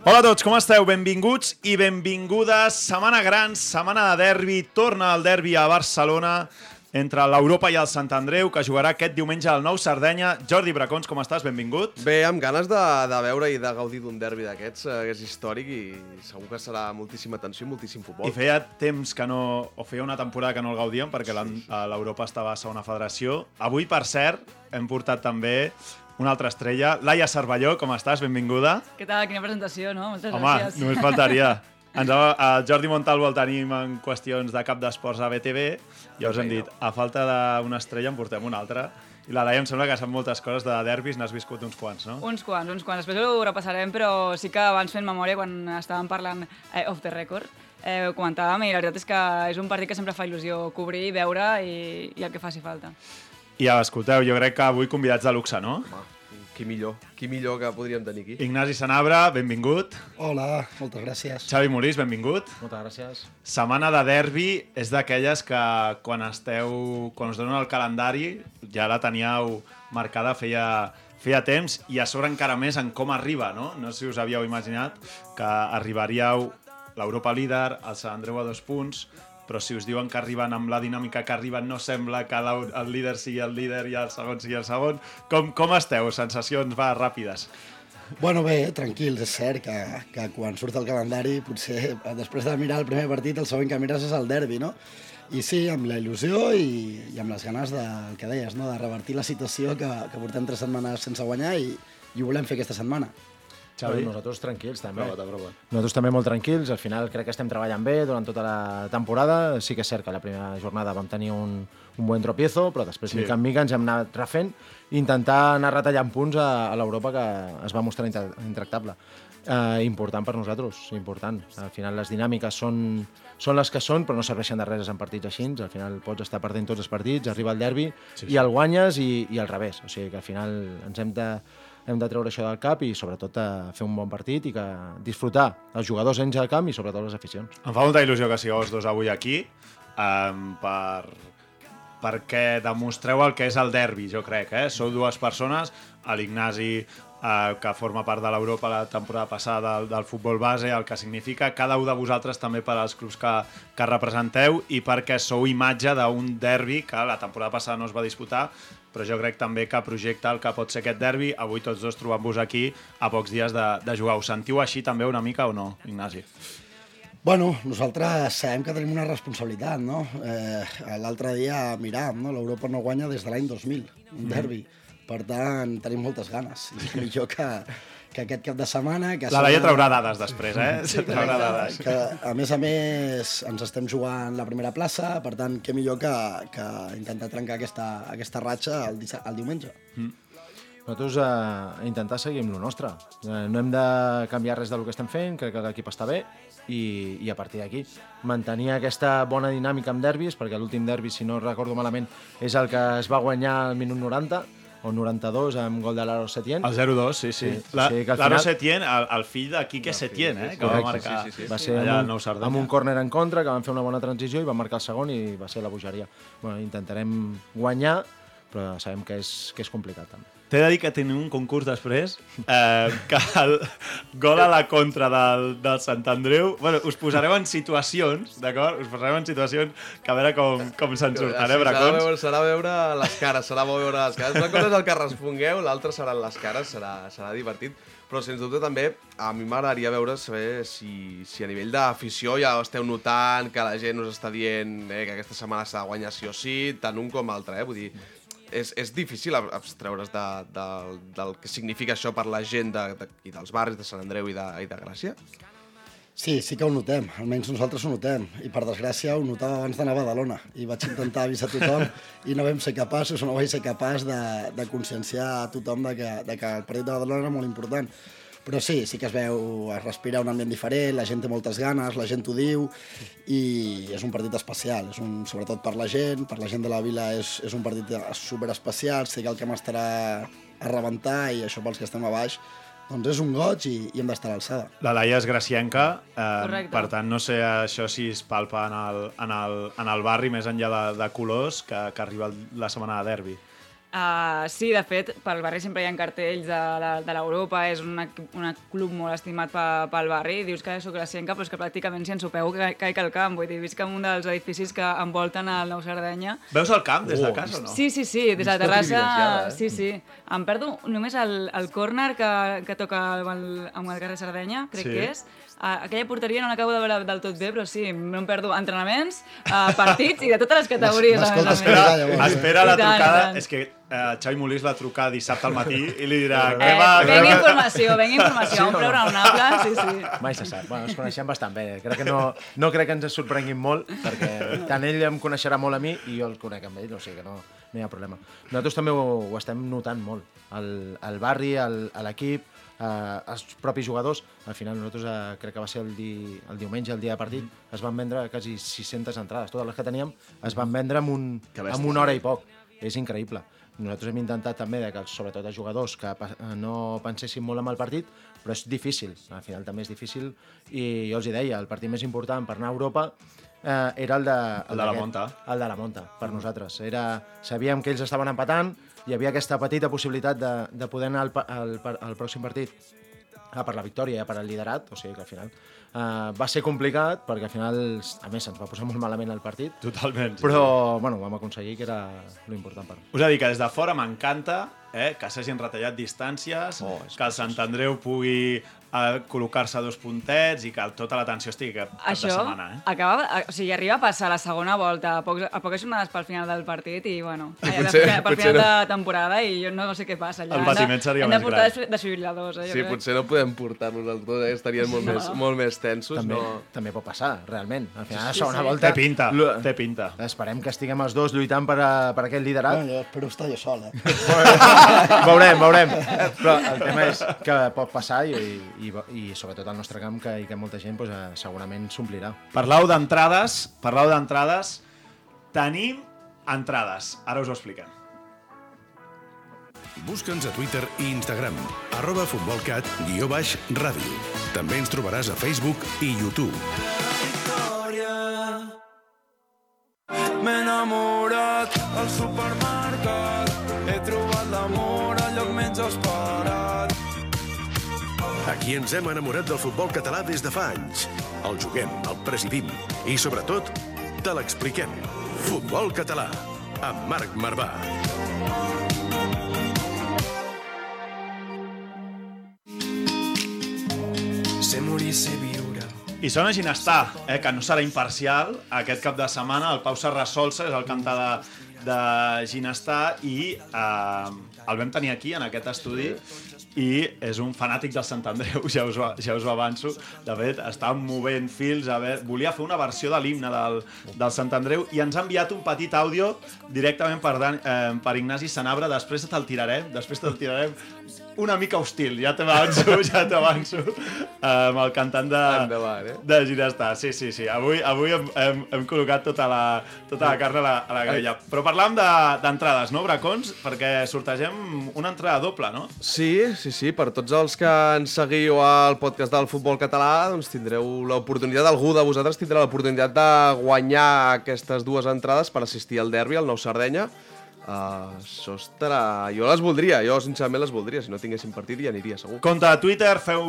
Hola a tots, com esteu? Benvinguts i benvingudes. Setmana gran, setmana de derbi. Torna el derbi a Barcelona entre l'Europa i el Sant Andreu, que jugarà aquest diumenge al Nou Sardenya. Jordi Bracons, com estàs? Benvingut. Bé, amb ganes de, de veure i de gaudir d'un derbi d'aquests, eh, que és històric i segur que serà moltíssima atenció i moltíssim futbol. I feia temps que no... o feia una temporada que no el gaudíem perquè l'Europa estava a segona federació. Avui, per cert, hem portat també una altra estrella. Laia Cervelló, com estàs? Benvinguda. Què tal? Quina presentació, no? Moltes Home, gràcies. només faltaria. Ens el Jordi Montalvo el tenim en qüestions de cap d'esports a BTV i us hem dit, a falta d'una estrella en portem una altra. I la Laia em sembla que sap moltes coses de derbis, n'has viscut uns quants, no? Uns quants, uns quants. Després ho repassarem, però sí que abans fent memòria, quan estàvem parlant eh, off the record, eh, ho comentàvem i la veritat és que és un partit que sempre fa il·lusió cobrir, veure i, i el que faci falta. I ja, escolteu, jo crec que avui convidats de luxe, no? Home, qui millor, qui millor que podríem tenir aquí. Ignasi Sanabra, benvingut. Hola, moltes gràcies. Xavi Morís, benvingut. Moltes gràcies. Setmana de derbi és d'aquelles que quan esteu, quan us donen el calendari ja la teníeu marcada feia, feia temps i a sobre encara més en com arriba, no? No sé si us havíeu imaginat que arribaríeu l'Europa líder, el Sant Andreu a dos punts, però si us diuen que arriben amb la dinàmica que arriben no sembla que el líder sigui el líder i el segon sigui el segon. Com, com esteu? Sensacions, va, ràpides. Bueno, bé, tranquils, és cert que, que quan surt el calendari, potser eh, després de mirar el primer partit, el següent que mires és el derbi, no? I sí, amb la il·lusió i, i amb les ganes de, el que deies, no? de revertir la situació que, que portem tres setmanes sense guanyar i, i ho volem fer aquesta setmana. Xavi? Nosaltres tranquils, també. Prova-te, prova. Nosaltres també molt tranquils, al final crec que estem treballant bé durant tota la temporada. Sí que és cert que la primera jornada vam tenir un, un buen tropiezo, però després, Sí. mica en mica, ens hem anat refent i intentar anar retallant punts a, a l'Europa que es va mostrar intra- intractable. Eh, important per nosaltres, important. Al final les dinàmiques són, són les que són, però no serveixen de res en partits així. Al final pots estar perdent tots els partits, arriba el derbi sí, sí. i el guanyes i, i al revés. O sigui que al final ens hem de, hem de treure això del cap i sobretot a fer un bon partit i que disfrutar els jugadors dins del camp i sobretot les aficions. Em fa molta il·lusió que sigueu els dos avui aquí um, per, perquè demostreu el que és el derbi, jo crec. Eh? Sou dues persones, l'Ignasi, eh, que forma part de l'Europa la temporada passada del, del futbol base, el que significa cada un de vosaltres també per als clubs que, que representeu i perquè sou imatge d'un derbi que la temporada passada no es va disputar, però jo crec també que projecta el que pot ser aquest derbi. Avui tots dos trobant-vos aquí a pocs dies de, de jugar. Us sentiu així també una mica o no, Ignasi? Bueno, nosaltres sabem que tenim una responsabilitat, no? Eh, L'altre dia miràvem, no? L'Europa no guanya des de l'any 2000, un derbi. Per tant, tenim moltes ganes. I millor que, que aquest cap de setmana... Que La Laia traurà dades després, eh? Sí, traurà dades. que, a més a més, ens estem jugant la primera plaça, per tant, què millor que, que intentar trencar aquesta, aquesta ratxa el, el diumenge. Nosaltres eh, intentar seguir amb lo nostre. Eh, no hem de canviar res del que estem fent, crec que l'equip està bé i, i a partir d'aquí mantenir aquesta bona dinàmica amb derbis, perquè l'últim derbi, si no recordo malament, és el que es va guanyar al minut 90 o 92 amb gol de l'Aro Setién. El 0-2, sí, sí. Sí, Laro final- Setién, el, el fill de Quique Setién, eh? Que va Correcte, marcar sí, sí, sí. va ser allà al amb Nou un, amb un córner en contra, que van fer una bona transició i van marcar el segon i va ser la bogeria. Bueno, intentarem guanyar, però sabem que és, que és complicat també. T'he de dir que tenim un concurs després eh, que el gol a la contra del, del Sant Andreu... Bueno, us posareu en situacions, d'acord? Us posareu en situacions que a veure com, com se'n surten, eh, serà, Bracons? veure, serà veure les cares, serà bo veure les cares. Una cosa és el que respongueu, l'altra seran les cares, serà, serà divertit. Però, sens dubte, també a mi m'agradaria veure saber si, si a nivell d'afició ja esteu notant que la gent us està dient eh, que aquesta setmana s'ha de guanyar sí o sí, tant un com l'altre, eh? Vull dir, és, és difícil ab- abstreure's de, de, del que significa això per la gent de, de, i dels barris de Sant Andreu i de, i de Gràcia. Sí, sí que ho notem, almenys nosaltres ho notem. I per desgràcia ho notava abans d'anar a Badalona. I vaig intentar avisar tothom i no vam ser capaços, o no vaig ser capaç de, de conscienciar a tothom de que, de que el partit de Badalona era molt important. Però sí, sí que es veu, es respira un ambient diferent, la gent té moltes ganes, la gent ho diu, i és un partit especial, és un, sobretot per la gent, per la gent de la vila és, és un partit super especial, sé que el camp estarà a rebentar i això pels que estem a baix, doncs és un goig i, i hem d'estar a l'alçada. La Laia és gracienca, eh, Correcte. per tant, no sé això si es palpa en el, en el, en el barri, més enllà de, de colors, que, que arriba la setmana de derbi. Uh, sí, de fet, pel barri sempre hi ha cartells de, la- de l'Europa, és un, club molt estimat pe, pel barri, dius que sóc gracienca, però és que pràcticament si ensopeu ca- caic al camp, vull dir, visc en un dels edificis que envolten el Nou Sardenya. Veus el camp des de Oh, casa o no? Sí, sí, sí, des de la terrassa, eh? sí, sí. Em perdo només el, el córner que, que toca amb el, amb el carrer Sardenya, crec Sí. que és. Uh, aquella porteria no l'acabo de veure del tot bé, però sí, no em perdo entrenaments, uh, partits i de totes les categories. a més a M'escoltes més. cridar, Espera, llavors. espera la tant, trucada. tant. És que eh, Xavi Molís va trucar dissabte al matí i li dirà... Eh, "Què va, venga va?" informació, venga informació, un preu raonable, sí, sí. Mai se sap. Bueno, ens coneixem bastant bé. Crec que no, no crec que ens sorprenguin molt, perquè tant ell em coneixerà molt a mi i jo el conec amb ell, o sigui que no, no hi ha problema. Nosaltres també ho, ho estem notant molt. El, el barri, el- a l'equip, eh, els propis jugadors, al final nosaltres eh, crec que va ser el, di, el diumenge, el dia de partit, es van vendre quasi 600 entrades. Totes les que teníem es van vendre en, un, en una hora i poc. És increïble. Nosaltres hem intentat també, de que, sobretot els jugadors, que pa- no pensessin molt en el partit, però és difícil. Al final també és difícil. I jo els hi deia, el partit més important per anar a Europa eh, era el de, El de la Monta. El de la Monta, per nosaltres. Era, sabíem que ells estaven empatant, hi havia aquesta petita possibilitat de, de poder anar al, al, al pròxim partit a per la victòria i a per al liderat, o sigui que al final eh, va ser complicat perquè al final, a més, ens va posar molt malament el partit, Totalment. sí. però bueno, vam aconseguir que era lo important per Us he de dir que des de fora m'encanta eh, que s'hagin retallat distàncies, Oh, és que el Sant Andreu pugui eh, col·locar-se a dos puntets i que tota l'atenció estigui cap, cap Això de setmana. Eh? acaba, a- o sigui, arriba a passar la segona volta a, pocs, a poques jornades pel final del partit i, bueno, I potser- de, per potser final no. de temporada i jo no sé què passa allà. El patiment seria Hem de més portar gran. desfi- desfibriladors, eh, Sí, crec. potser no podem portar-nos els dos, eh? estarien molt, més, molt més tensos. també, No... també pot passar, realment. Al final, a la Sí, segona sí. volta... Té pinta, lo- té pinta. Esperem que estiguem els dos lluitant per, a, per aquest liderat. Bueno, jo espero estar jo sol, eh? veurem, veurem. Però el tema és que pot passar i, i, i sobretot al nostre camp que hi ha molta gent doncs, eh, segurament s'omplirà. Parlau d'entrades, parlau d'entrades. Tenim entrades. Ara us ho expliquem. Busca'ns a Twitter i Instagram, arroba futbolcat, guió baix, ràdio. També ens trobaràs a Facebook i YouTube. victòria. M'he enamorat al supermercat, he trobat l'amor al lloc menys. Aquí ens hem enamorat del futbol català des de fa anys. El juguem, el presidim i, sobretot, te l'expliquem. Futbol català, amb Marc Marvà. Sé morir, sé viure. I sona Ginestar, eh, que no serà imparcial aquest cap de setmana. El Pau Serrasolsa és el cantar de, de Ginestar i eh, el vam tenir aquí, en aquest estudi, i és un fanàtic del Sant Andreu, ja us, ho- ja us ho avanço. De fet, està movent fils, a veure, volia fer una versió de l'himne del, del Sant Andreu i ens ha enviat un petit àudio directament per, Dan, eh, per Ignasi Sanabra. Després te'l tirarem, després te'l tirarem una mica hostil, ja t'avanço, ja t'avanço, amb el cantant de, Endavant, eh? de Ginestar. Sí, sí, sí. Avui, avui hem, hem, hem col·locat tota la, tota la carn a la, a la graella. Però parlàvem de- d'entrades, no, Bracons? Perquè sortegem una entrada doble, no? Sí, sí, sí, per tots els que ens seguiu al podcast del futbol català, doncs tindreu l'oportunitat, algú de vosaltres tindrà l'oportunitat de guanyar aquestes dues entrades per assistir al derbi, al Nou Sardenya. Uh, estarà... Jo les voldria, jo sincerament les voldria. Si no tinguéssim partit hi aniria, segur. Compte de Twitter, feu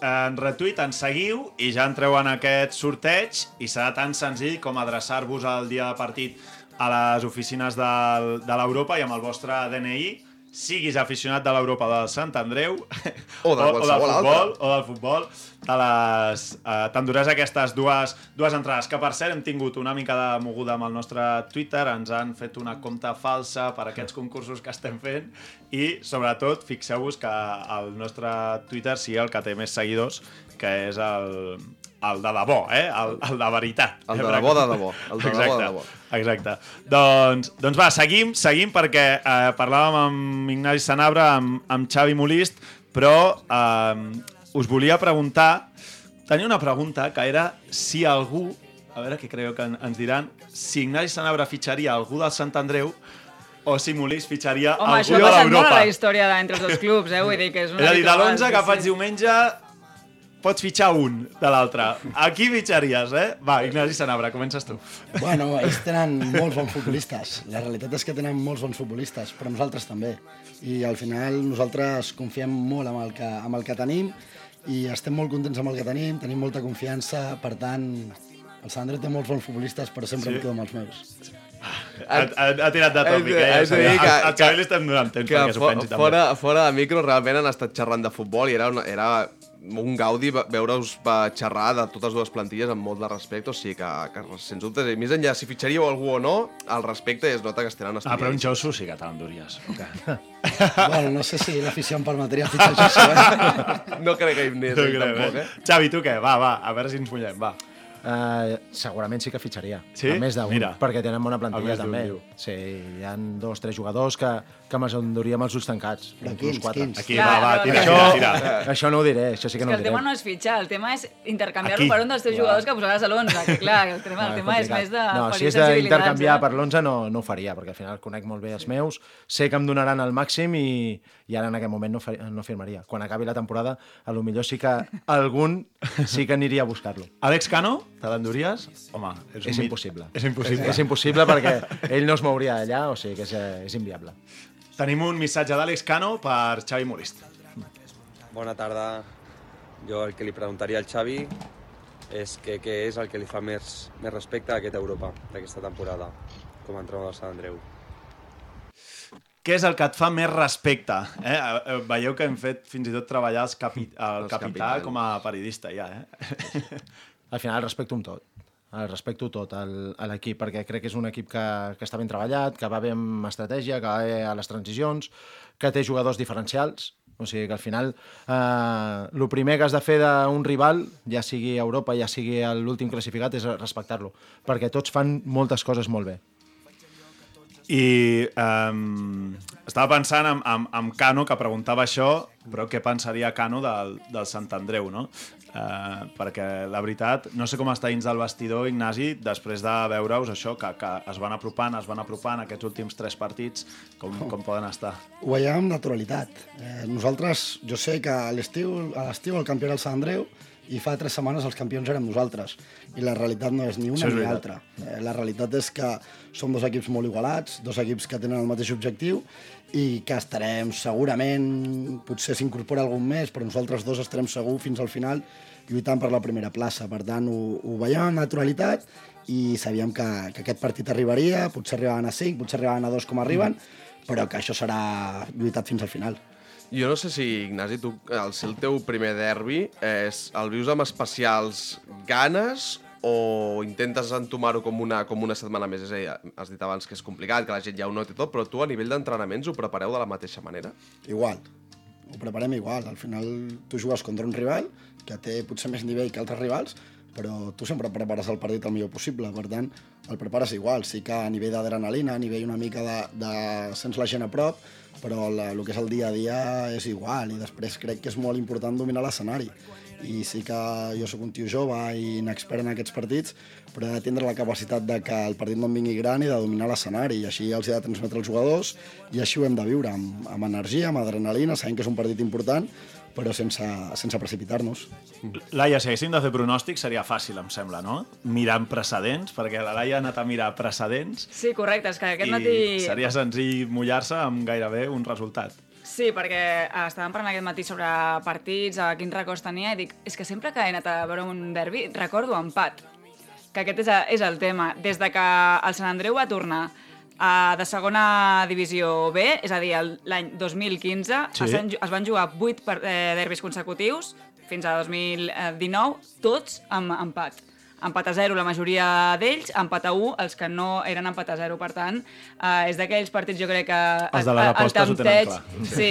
en retuit, ens seguiu i ja entreu en aquest sorteig i serà tan senzill com adreçar-vos al dia de partit a les oficines del, de l'Europa i amb el vostre DNI siguis aficionat de l'Europa del Sant Andreu O de del qualsevol futbol, altra. o del futbol, te les eh, t'enduràs aquestes dues, dues entrades, que per cert hem tingut una mica de moguda amb el nostre Twitter, ens han fet una compte falsa per aquests concursos que estem fent i sobretot fixeu-vos que el nostre Twitter sigui el que té més seguidors, que és el, el de debò, eh? el, el de veritat. El de eh? debò de debò, el de debò de Exacte. debò. Exacte. Doncs, doncs va, seguim, seguim perquè eh, parlàvem amb Ignasi Sanabra, amb, amb Xavi Molist, però eh, us volia preguntar, tenia una pregunta que era si algú, a veure què creieu que en- ens diran, si Ignasi Sanabra fitxaria algú del Sant Andreu o si Molist fitxaria Home, algú això de ha passat molt a l'Europa. la història de- entre els dos clubs, eh? Vull dir que és una És a dir, de habitual, l'11 que faig diumenge pots fitxar un de l'altre. A qui fitxaries, eh? Va, Ignasi Sanabra, comences tu. Bueno, ells tenen molts bons futbolistes. La realitat és que tenen molts bons futbolistes, però nosaltres també. I al final nosaltres confiem molt amb el que, amb el que tenim i estem molt contents amb el que tenim, tenim molta confiança, per tant, el Sandro té molts bons futbolistes, però sempre Sí? em quedo amb els meus. Ha, ha, ha tirat de tòpic, eh? Haig de dir que- Al Xavi li estem donant temps que perquè s'ho fo- pensi també. fora, fora de micro realment han estat xerrant de futbol i era, una, era un gaudi ve- veure-us va xerrar de totes dues plantilles amb molt de respecte, o sigui que, que sens dubte, i més enllà si fitxaríeu algú o no, el respecte es nota que es tenen Ah, però un estudiats. Josu sí que te l'enduries. Okay. bueno, no sé si l'afició em permetria fitxar Josu, eh? No crec que hi anés No crec, tampoc, eh? eh? Xavi, tu què? Va, va, a veure si ens mullem, va. Uh, segurament sí que fitxaria. Sí? A més d'un, Mira. perquè tenen bona plantilla també. Sí, hi ha dos, tres jugadors que, que me'ls enduria amb els ulls tancats. Inclús quins, quins? Aquí, va, va, tira, Això, tira, tira. això no ho diré, això sí És que no ho el diré. tema no és fitxar, el tema és intercanviar-lo per un dels teus jugadors que posaràs a l'11, que clar, el tema, el tema és més de No, si és d'intercanviar eh? per l'11 no, no ho faria, perquè al final conec molt bé els meus, sé que em donaran el màxim i, i ara en aquest moment no, faria, no firmaria. Quan acabi la temporada, a lo millor sí que algun sí que aniria a buscar-lo. Àlex Cano, te l'enduries? Home, és, un És impossible. És impossible. És impossible perquè ell no es mouria d'allà, o sigui que és, eh, és inviable. Tenim un missatge d'Àlex Cano per Xavi Molist. Bona tarda. Jo el que li preguntaria al Xavi és que, què és el que li fa més, més respecte a aquesta Europa d'aquesta temporada com a entrenador de Sant Andreu. Què és el que et fa més respecte? Eh? Eh, Veieu que hem fet fins i tot treballar els capi el Els capità capitans. com a periodista, ja, eh? Al final el respecto amb tot. El respecto tot a l'equip, perquè crec que és un equip que, que està ben treballat, que va bé amb estratègia, que va bé a les transicions, que té jugadors diferencials, o sigui que al final eh, el primer que has de fer d'un rival, ja sigui a Europa, ja sigui l'últim classificat, és respectar-lo, perquè tots fan moltes coses molt bé. I um, estava pensant en, en, en Cano, que preguntava això, però què pensaria Cano del, del Sant Andreu, no? Uh, perquè, la veritat, no sé com està dins del vestidor, Ignasi, després de veure-us això, que, que es van apropant, es van apropant aquests últims tres partits, com, com poden estar? Ho veiem amb naturalitat. Eh, nosaltres, jo sé que a l'estiu a l'estiu el campió era el Sant Andreu i fa tres setmanes els campions érem nosaltres. I la realitat no és ni una ni l'altra. Eh, la realitat és que som dos equips molt igualats, dos equips que tenen el mateix objectiu i que estarem segurament, potser s'incorpora algun més, però nosaltres dos estarem segur fins al final lluitant per la primera plaça. Per tant, ho, ho veiem amb naturalitat i sabíem que, que aquest partit arribaria, potser arribaven a 5, potser arribaven a 2 com arriben, però que això serà lluitat fins al final. Jo no sé si, Ignasi, tu, ser el teu primer derbi, és, el vius amb especials ganes o intentes entomar-ho com una, com una setmana més? És a dir, has dit abans que és complicat, que la gent ja ho nota tot, però tu a nivell d'entrenaments ho prepareu de la mateixa manera? Igual. Ho preparem igual. Al final tu jugues contra un rival que té potser més nivell que altres rivals, però tu sempre prepares el partit el millor possible, per tant, el prepares igual. Sí que a nivell d'adrenalina, a nivell una mica de, de... sents la gent a prop, però la, el que és el dia a dia és igual, i després crec que és molt important dominar l'escenari. I sí que jo sóc un tio jove i inexpert en aquests partits, però he de tindre la capacitat de que el partit no em vingui gran i de dominar l'escenari, i així els he de transmetre als jugadors, i així ho hem de viure, amb, amb energia, amb adrenalina, sabent que és un partit important, però sense, sense precipitar-nos. Laia, si haguéssim de fer pronòstic seria fàcil, em sembla, no? Mirant precedents, perquè la Laia ha anat a mirar precedents Sí, correcte, és que aquest i matí... seria senzill mullar-se amb gairebé un resultat. Sí, perquè eh, estàvem parlant aquest matí sobre partits, a quins records tenia, i dic, és que sempre que he anat a veure un derbi recordo empat, que aquest és, a, és el tema. Des de que el Sant Andreu va tornar, Uh, de segona divisió B, és a dir, l'any 2015, Sí. es, van, es van jugar 8 per, eh, derbis consecutius fins a 2019, tots amb empat. Empat a 0 la majoria d'ells, empat a 1 els que no eren empat a 0. Per tant, eh, és d'aquells partits, jo crec que... Els de les el- el apostes ho tenen clar. Sí,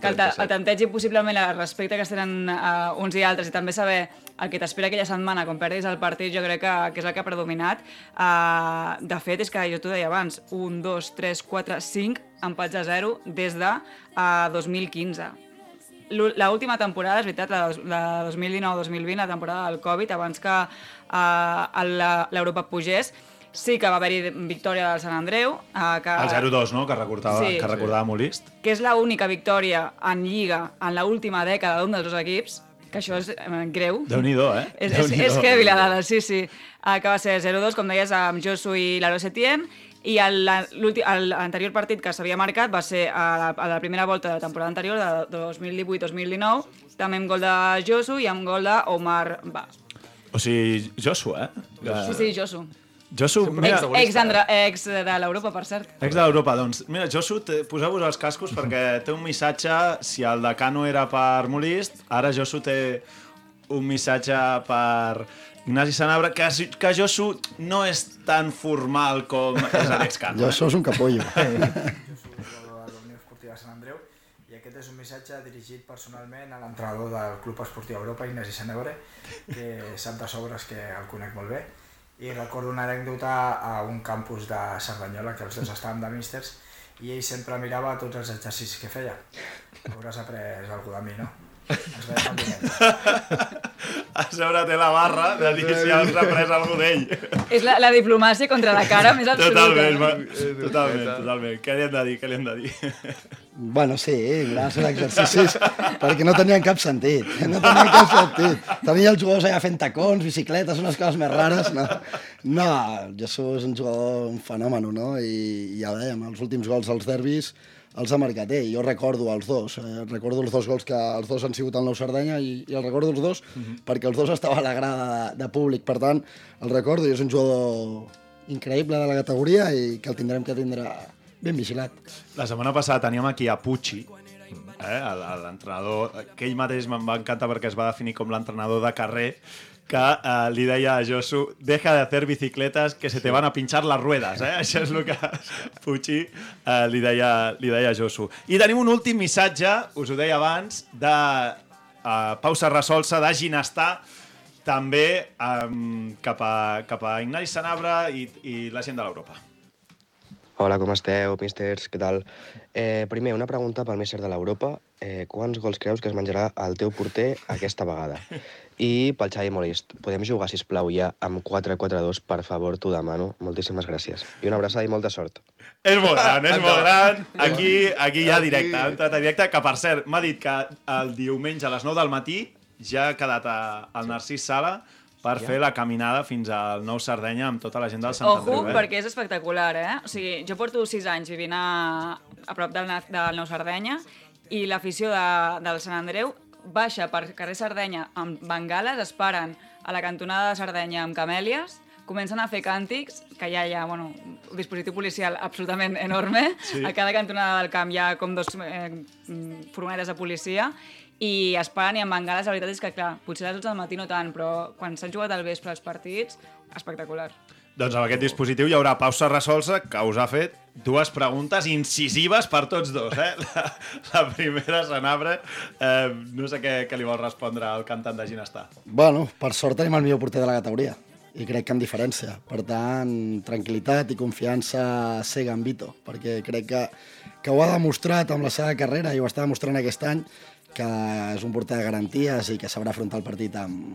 que el, te- 37. el tempteig i possiblement el respecte que es tenen uh, uns i altres i també saber el que t'espera aquella setmana quan perdis el partit jo crec que, que és el que ha predominat. Uh, de fet, és que jo t'ho deia abans, 1, 2, 3, 4, 5 empats a 0 des de uh, 2015. L'ú- L'última temporada, és veritat, la, la 2019-2020, la temporada del Covid, abans que uh, l'Europa pugés, sí que va haver-hi victòria del Sant Andreu. Uh, que, El 0-2, no?, que recordava, Sí. que recordava Molist. que és l'única victòria en Lliga en la última dècada d'un dels dos equips, que això és eh, greu. Déu-n'hi-do, eh? És, és, és la dada, sí, sí. Uh, que va ser 0-2, com deies, amb Josu i Lalo Setién, i l'anterior partit que s'havia marcat va ser a la, a la primera volta de la temporada anterior, de 2018-2019, també amb gol de Josu i amb gol d'Omar Ba. O sigui, Josu, eh? Sí, sí, Josu. Josu, mira, Ex, ex, Andra, ex de l'Europa, per cert. ex d'Europa, doncs. Mira, Josu, te- poseu-vos els cascos perquè té un missatge, si el de Cano era per Molist, ara Josu té un missatge per Ignasi Sanabra, que, que Josu no és tan formal com és Alex Cano. Jo sos un capullo. jugador de la Unió Esportiva Sant Andreu i aquest és un missatge dirigit personalment a l'entrenador del Club Esportiu Europa, Ignasi Sanebre, que sap de sobres que el conec molt bé. I recordo una anècdota a un campus de Cerdanyola, que els dos estàvem de místers, i ell sempre mirava tots els exercicis que feia. Hauràs après alguna de mi, no? Ens veiem el dimecres. A sobre té la barra de dir si has après alguna d'ell. És la, la diplomàcia contra la cara més absoluta. Totalment, va, totalment, totalment. Què li hem de dir, què li hem de dir? Bueno, sí, grans exercicis, perquè no tenien cap sentit. No tenien cap sentit. Tenia els jugadors allà fent tacons, bicicletes, unes coses més rares. No, no Jesús és un jugador, un fenomen, no? I, i ja dèiem, els últims gols als derbis els ha marcat ell. Jo recordo els dos. Eh? Recordo els dos gols que els dos han sigut al Nou Sardenya i, i els recordo els dos perquè els dos estava a la grada de, de públic. Per tant, el recordo i és un jugador increïble de la categoria i que el tindrem que tindre ben vigilat. La setmana passada teníem aquí a Pucci, eh, l'entrenador, que ell mateix me'n va encantar perquè es va definir com l'entrenador de carrer, que eh, li deia a Josu, deja de hacer bicicletas que se te van a pinchar las ruedas, eh? Això és el que Pucci eh, li, deia, li deia a Josu. I tenim un últim missatge, us ho deia abans, de eh, Pausa Resolsa, de Ginestar, també eh, cap, a, cap a Ignasi Sanabra i, i la gent de l'Europa. Hola, com esteu, místers? Què tal? Eh, primer, una pregunta pel míster de l'Europa. Eh, quants gols creus que es menjarà el teu porter aquesta vegada? I pel Xavi Molist, podem jugar, si plau ja amb 4-4-2, per favor, t'ho demano. Moltíssimes gràcies. I una abraçada i molta sort. És molt gran, és molt gran. Aquí, aquí hi ha Aquí. directe, ha entrat a directe, que per cert, m'ha dit que el diumenge a les 9 del matí ja ha quedat a, al Narcís Sala per fer la caminada fins al Nou Sardenya amb tota la gent del Sant Ojo, Andreu. Eh? perquè és espectacular, eh? O sigui, jo porto sis anys vivint a, a prop del, del Nou Sardenya i l'afició de, del Sant Andreu baixa per carrer Sardenya amb bengales, es paren a la cantonada de Sardenya amb camèlies, comencen a fer càntics, que ja hi ha bueno, un dispositiu policial absolutament enorme. Sí. A cada cantonada del camp hi ha com dos eh, mm, furgonetes de policia i es paren i amb bengales, la veritat és que, clar, potser a les 12 del matí no tant, però quan s'han jugat al vespre els partits, espectacular. Doncs amb aquest dispositiu hi haurà pausa resolsa que us ha fet dues preguntes incisives per tots dos. Eh? La, la primera, Sanabra, eh, no sé què, què li vol respondre al cantant de Ginestar. Bueno, per sort tenim el millor porter de la categoria i crec que en diferència. Per tant, tranquil·litat i confiança cega en Vito, perquè crec que, que ho ha demostrat amb la seva carrera i ho està demostrant aquest any, que és un porter de garanties i que sabrà afrontar el partit amb,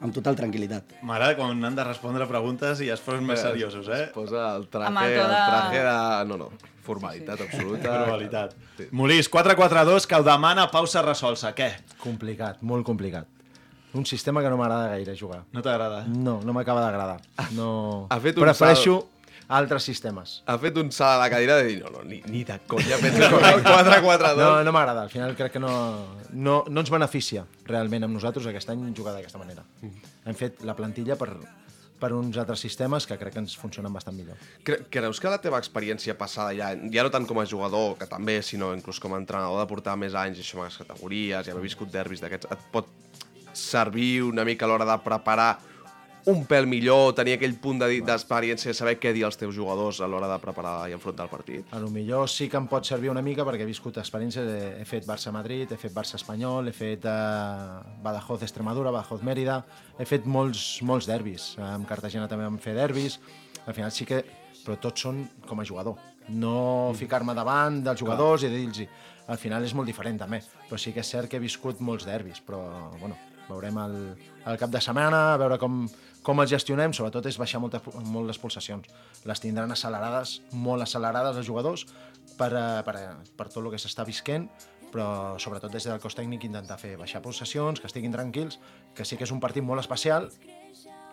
amb total tranquil·litat. M'agrada quan han de respondre preguntes i es posen més seriosos, eh? Es posa el traje, Amb el de- traje de... No, no, formalitat absoluta. Probabilitat. Molís, 4-4-2, que ho demana pausa resolsa. Què? Complicat, molt complicat. Un sistema que no m'agrada gaire jugar. No t'agrada? No, no m'acaba d'agradar. No... Ha fet un Prefereixo altres sistemes. Ha fet un salt a la cadira de dir, no, no, ni, ni de conya penso el 4-4-2. No, no m'agrada. Al final crec que no, no, no ens beneficia realment amb nosaltres aquest any jugar d'aquesta manera. Hem fet la plantilla per, per uns altres sistemes que crec que ens funcionen bastant millor. Cre creus que la teva experiència passada, ja, ja no tant com a jugador, que també, sinó inclús com a entrenador, de portar més anys això amb les categories i haver viscut derbis d'aquests, et pot servir una mica a l'hora de preparar un pèl millor, tenir aquell punt de- d'experiència, de saber què dir als teus jugadors a l'hora de preparar i enfrontar el partit? A lo millor sí que em pot servir una mica perquè he viscut experiències, he, he fet Barça-Madrid, he fet Barça-Espanyol, he fet eh, Badajoz-Extremadura, Badajoz-Mèrida, he fet molts, molts derbis. Amb Cartagena també vam fer derbis. Al final sí que... Però tots són com a jugador. No ficar-me davant dels jugadors i dir-los... Al final és molt diferent també. Però sí que és cert que he viscut molts derbis. Però, bueno, veurem el, el cap de setmana, a veure com, com els gestionem, sobretot és baixar molt, molt les pulsacions. Les tindran accelerades, molt accelerades els jugadors, per, eh, per, per tot el que s'està visquent, però sobretot des del cos tècnic intentar fer baixar pulsacions, que estiguin tranquils, que sí que és un partit molt especial,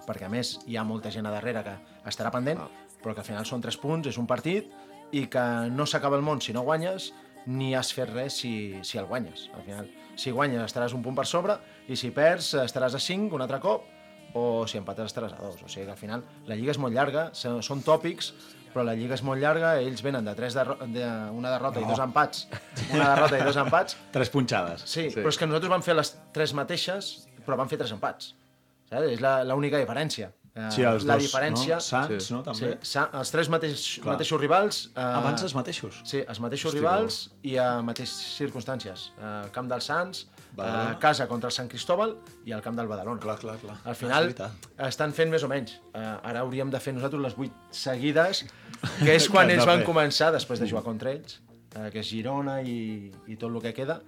perquè a més hi ha molta gent a darrere que estarà pendent, però que al final són tres punts, és un partit, i que no s'acaba el món si no guanyes, ni has fet res si, si el guanyes. Al final, si guanyes estaràs un punt per sobre, i si perds estaràs a 5 un altre cop, o si empates estaràs a 2. O sigui que al final la lliga és molt llarga, són tòpics, però la lliga és molt llarga, ells venen de, tres derro de una derrota No. i dos empats, una derrota i dos empats. Tres punxades. Sí, sí, però és que nosaltres vam fer les tres mateixes, però vam fer tres empats. Saps? És la- l'única diferència. Eh, Sí, els la dos, diferència... no? Sants, no, també? Sí, sa els tres mateix, Clar. mateixos rivals... Eh, Abans els mateixos? Sí, els mateixos Hosti, rivals i a mateixes circumstàncies. Eh, camp dels Sants, Badalona. a casa contra el Sant Cristóbal i al camp del Badalona. Clar, clar, clar. Al final estan fent més o menys. Eh, ara hauríem de fer nosaltres les vuit seguides, que és quan ells van començar després de jugar contra ells, eh, que és Girona i, i tot el que queda,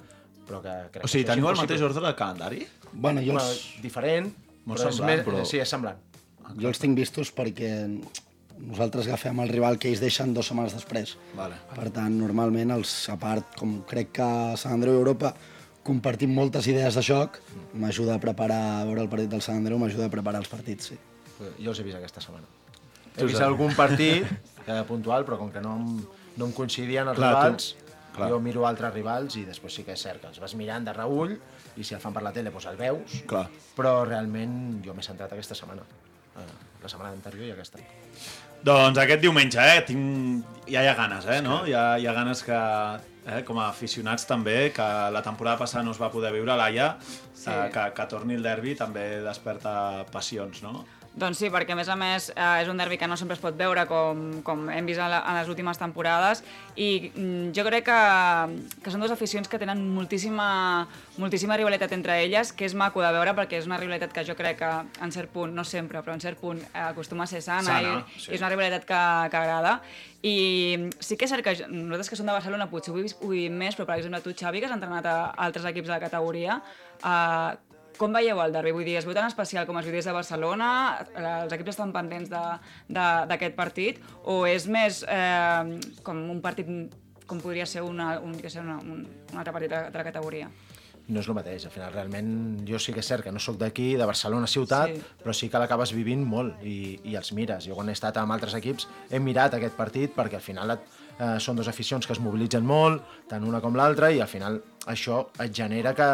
però que crec O sigui, que teniu el mateix ordre de calendari? Bueno, jo Bueno, els, diferent, Molt però és semblant, més, però- Sí, és semblant. jo els tinc vistos perquè nosaltres agafem el rival que ells deixen dues setmanes després. Vale. Per tant, normalment, els, a part, com crec que Sant Andreu i Europa compartim moltes idees de joc, m'ajuda a preparar, a veure el partit del Sant Andreu, m'ajuda a preparar els partits, sí. Jo els he vist aquesta setmana. Tu He vist algun partit eh, puntual, però com que no, em, no em coincidien els Clar, tu- rivals, clar. jo miro altres rivals i després sí que és cert que els vas mirant de reull i si el fan per la tele doncs el veus, Clar. però realment jo m'he centrat aquesta setmana. Eh, la setmana anterior i aquesta. Doncs aquest diumenge, eh? Tinc... Ja hi ha ganes, eh? No? Hi ha, hi ha ganes que, eh? com a aficionats també, que la temporada passada no es va poder viure, Laia, sí. eh, que, que torni el derbi també desperta passions, no? Doncs sí, perquè a més a més eh, és un derbi que no sempre es pot veure com, com hem vist en, la, en les últimes temporades i mm, jo crec que, que són dues aficions que tenen moltíssima, moltíssima rivalitat entre elles, que és maco de veure perquè és una rivalitat que jo crec que en cert punt, no sempre, però en cert punt eh, acostuma a ser sana, Sana, i, sí. i és una rivalitat que, que agrada i sí que és cert que nosaltres que som de Barcelona potser ho vivim, ho vivim més, però per exemple tu Xavi que has entrenat a altres equips de la categoria eh, com veieu el derbi? Vull dir, es veu tan especial com es viu des de Barcelona? Eh, Els equips estan pendents de- de- d'aquest partit? O és més eh, com un partit com podria ser, una, un, que ser una, un, un altre partit de, de la categoria? No és el mateix, al final realment jo sí que és cert que no sóc d'aquí, de Barcelona ciutat, Sí. però sí que l'acabes vivint molt i, i els mires. Jo quan he estat amb altres equips he mirat aquest partit perquè al final et, eh, són dues aficions que es mobilitzen molt, tant una com l'altra, i al final això et genera que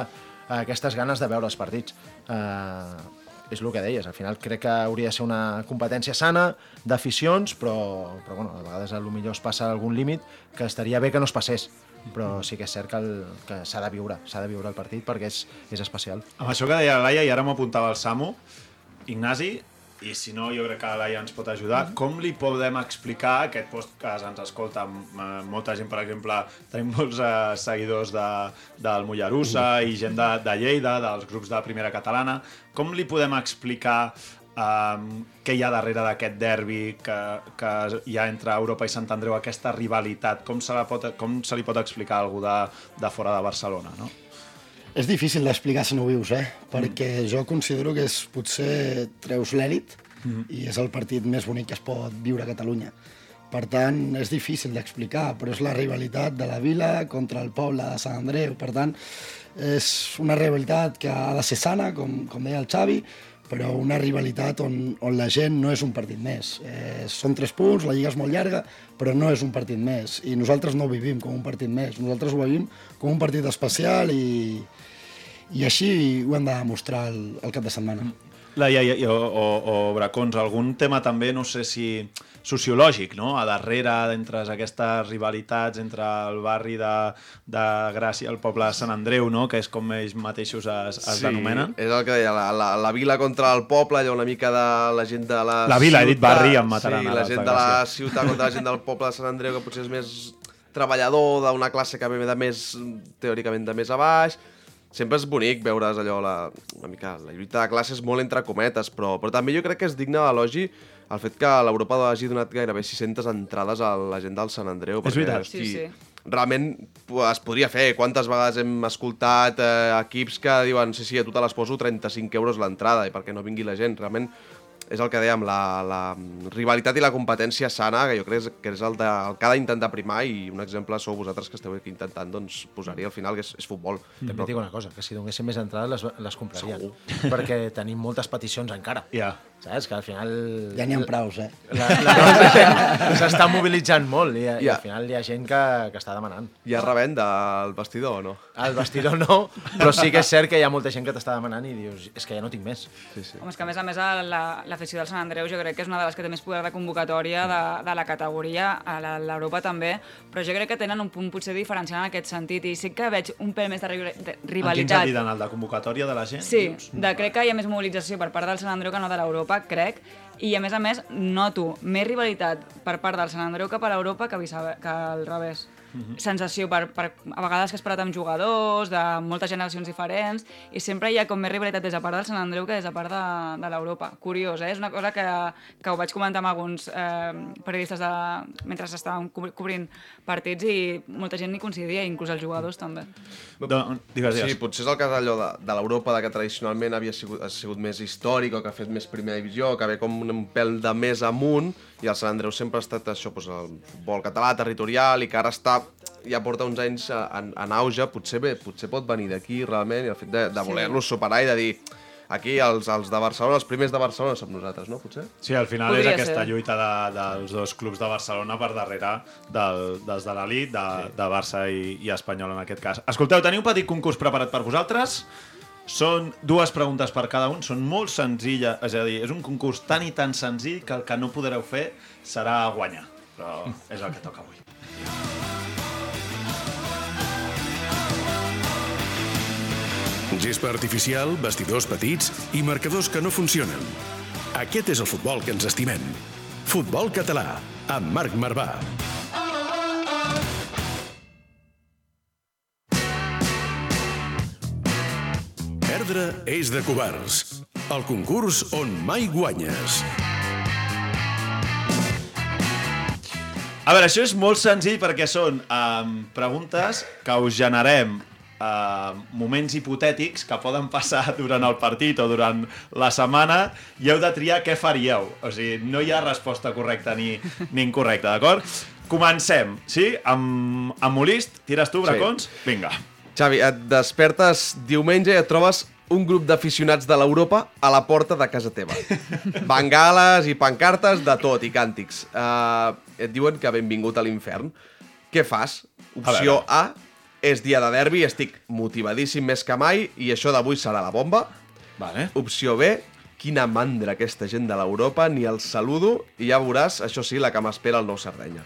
aquestes ganes de veure els partits. Eh, és el que deies, al final crec que hauria de ser una competència sana d'aficions, però, però bueno, a vegades a lo millor es passa algun límit que estaria bé que no es passés però sí que és cert que, el, que s'ha de viure, s'ha de viure el partit perquè és, és especial. Amb això que deia la Laia, i ara m'apuntava el Samu, Ignasi, i si no jo crec que la Laia ens pot ajudar, com li podem explicar aquest podcast ens escolta? Eh, molta gent, per exemple, tenim molts eh, seguidors de, del Mollerussa i gent de, de Lleida, dels grups de primera catalana, com li podem explicar um, què hi ha darrere d'aquest derbi que, que hi ha entre Europa i Sant Andreu, aquesta rivalitat, com se, la pot, com se li pot explicar a algú de, de fora de Barcelona, no? És difícil d'explicar si no ho vius, eh? Perquè jo considero que és potser treus l'èlit Mhm. i és el partit més bonic que es pot viure a Catalunya. Per tant, és difícil d'explicar, però és la rivalitat de la vila contra el poble de Sant Andreu. Per tant, és una rivalitat que ha de ser sana, com, com deia el Xavi, però una rivalitat on, on la gent no és un partit més. Eh, són tres punts, la lliga és molt llarga, però no és un partit més. I nosaltres no ho vivim com un partit més. Nosaltres ho vivim com un partit especial i, i així ho hem de demostrar el, el cap de setmana. La, i, i, o, o, o Bracons, algun tema també, no sé si sociològic, no? A darrere, entre aquestes rivalitats entre el barri de, de Gràcia i el poble de Sant Andreu, no? Que és com ells mateixos es, es denomenen. és el que deia, la, la, la vila contra el poble, allò una mica de la gent de la La vila, he dit ciutat. barri, em mataran Sí, la gent de de la ciutat contra la gent del poble de Sant Andreu, que potser és més treballador, d'una classe que ve de més, teòricament, de més a baix. Sempre és bonic veure's allò, la, una mica, la lluita de classes molt entre cometes, però, però també jo crec que és digne d'elogi el fet que l'Europa hagi donat gairebé 600 entrades a la gent del Sant Andreu. És veritat. Sí, sí. realment es podria fer. Quantes vegades hem escoltat eh, equips que diuen sí, sí, a tu te les poso 35 euros l'entrada i perquè no vingui la gent. Realment és el que dèiem, la, la rivalitat i la competència sana, que jo crec que és el, de, el que ha d'intentar primar i un exemple sou vosaltres que esteu aquí intentant doncs, posar-hi al final, que és, és futbol. També et dic una cosa, que si donéssim més entrades les, les comprarien. Segur. Perquè tenim moltes peticions encara. Ja. Saps? Que al final... Ja n'hi ha praus, eh? La, la gent s'està mobilitzant molt i, i Ja. al final hi ha gent que, que està demanant. Hi ha revenda al vestidor o no? Al vestidor no, però sí que és cert que hi ha molta gent que t'està demanant i dius, és que ja no tinc més. Sí, sí. Home, és que a més a més la- l'afició del Sant Andreu jo crec que és una de les que té més poder de convocatòria de, de la categoria, a l'Europa també, però jo crec que tenen un punt potser diferencial en aquest sentit i sí que veig un pèl més de, ri- de En quin rivalitat. sentit, en el de convocatòria de la gent? Sí, dius? de, crec que hi ha més mobilització per part del Sant Andreu que no de l'Europa, crec, i a més a més noto més rivalitat per part del Sant Andreu cap a l'Europa que, que al revés. Mhm. sensació per, per, a vegades que has parlat amb jugadors de moltes generacions diferents i sempre hi ha com més rivalitat des de part del Sant Andreu que des de part de, de l'Europa. Curiós, eh? És una cosa que, que ho vaig comentar amb alguns eh, periodistes de, mentre estàvem cobri- cobrint partits i molta gent ni coincidia, inclús els jugadors també. Don, digues, digues. Sí, potser és el cas allò de, de l'Europa, de que tradicionalment havia sigut, ha sigut més històric o que ha fet més primera divisió, que ve com un pèl de més amunt, i el Sant Andreu sempre ha estat això, doncs, el futbol català, territorial, i que ara està, ja porta uns anys eh, en, en auge, potser, bé, potser pot venir d'aquí realment, i el fet de, de Sí. voler-los superar i de dir aquí els, els de Barcelona, els primers de Barcelona som nosaltres, no? Potser? Sí, al final Podria és aquesta ser. lluita de, dels dos clubs de Barcelona per darrere del, dels de l'elit, de, sí. de Barça i, i Espanyol en aquest cas. Escolteu, teniu un petit concurs preparat per vosaltres. Són dues preguntes per cada un, són molt senzilles, és a dir, és un concurs tan i tan senzill que el que no podreu fer serà guanyar. Però és el que toca avui. Gespa artificial, vestidors petits i marcadors que no funcionen. Aquest és el futbol que ens estimem. Futbol català, amb Marc Marvà. Perdre és de covards. El concurs on mai guanyes. A veure, això és molt senzill perquè són um, preguntes que us generem uh, moments hipotètics que poden passar durant el partit o durant la setmana i heu de triar què faríeu. O sigui, no hi ha resposta correcta ni, ni incorrecta, d'acord? Comencem, sí? Amb, amb Molist, tires tu, Bracons? Sí. Vinga. Xavi, et despertes diumenge i et trobes un grup d'aficionats de l'Europa a la porta de casa teva. Bengales i pancartes de tot, i càntics. Uh, et diuen que benvingut a l'infern. Què fas? Opció A, és dia de derbi, estic motivadíssim més que mai i això d'avui serà la bomba. Vale. Opció B, quina mandra aquesta gent de l'Europa, ni el saludo i ja veuràs, això sí, la que m'espera el nou Sardenya.